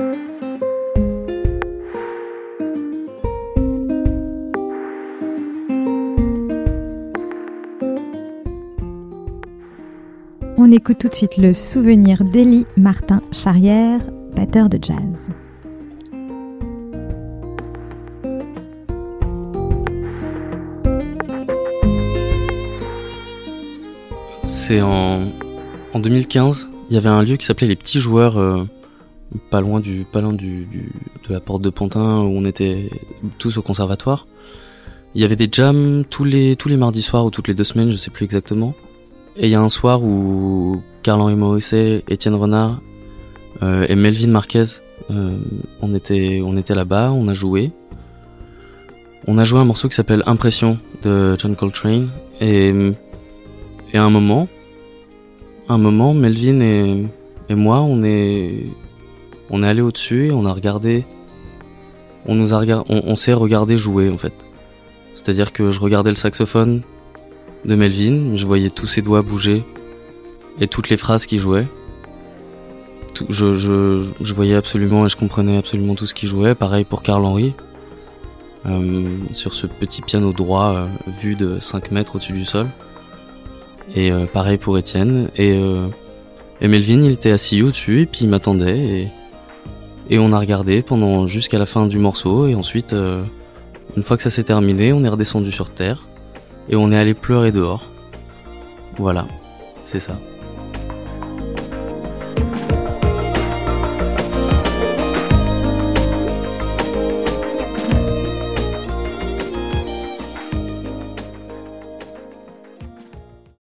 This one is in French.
On écoute tout de suite le souvenir d'Élie Martin Charrière, batteur de jazz. C'est en, en 2015, il y avait un lieu qui s'appelait Les Petits Joueurs euh, pas loin du, pas loin du, du, de la porte de Pantin où on était tous au conservatoire. Il y avait des jams tous les tous les mardis soirs ou toutes les deux semaines, je sais plus exactement. Et il y a un soir où Carl-Henri Morisset, Étienne Renard euh, et Melvin Marquez, euh, on était on était là-bas, on a joué. On a joué un morceau qui s'appelle Impression de John Coltrane et et à un moment, un moment, Melvin et, et moi, on est on est allé au-dessus et on a regardé on nous a on, s'est regardé jouer en fait. C'est-à-dire que je regardais le saxophone de Melvin, je voyais tous ses doigts bouger et toutes les phrases qu'il jouait. Je, je, je, voyais absolument et je comprenais absolument tout ce qu'il jouait. Pareil pour Carl Henry, euh, sur ce petit piano droit euh, vu de 5 mètres au-dessus du sol. Et euh, pareil pour Étienne. Et, euh, et Melvin, il était assis au-dessus et puis il m'attendait et, et on a regardé pendant jusqu'à la fin du morceau et ensuite euh, une fois que ça s'est terminé, on est redescendu sur terre et on est allé pleurer dehors. Voilà, c'est ça.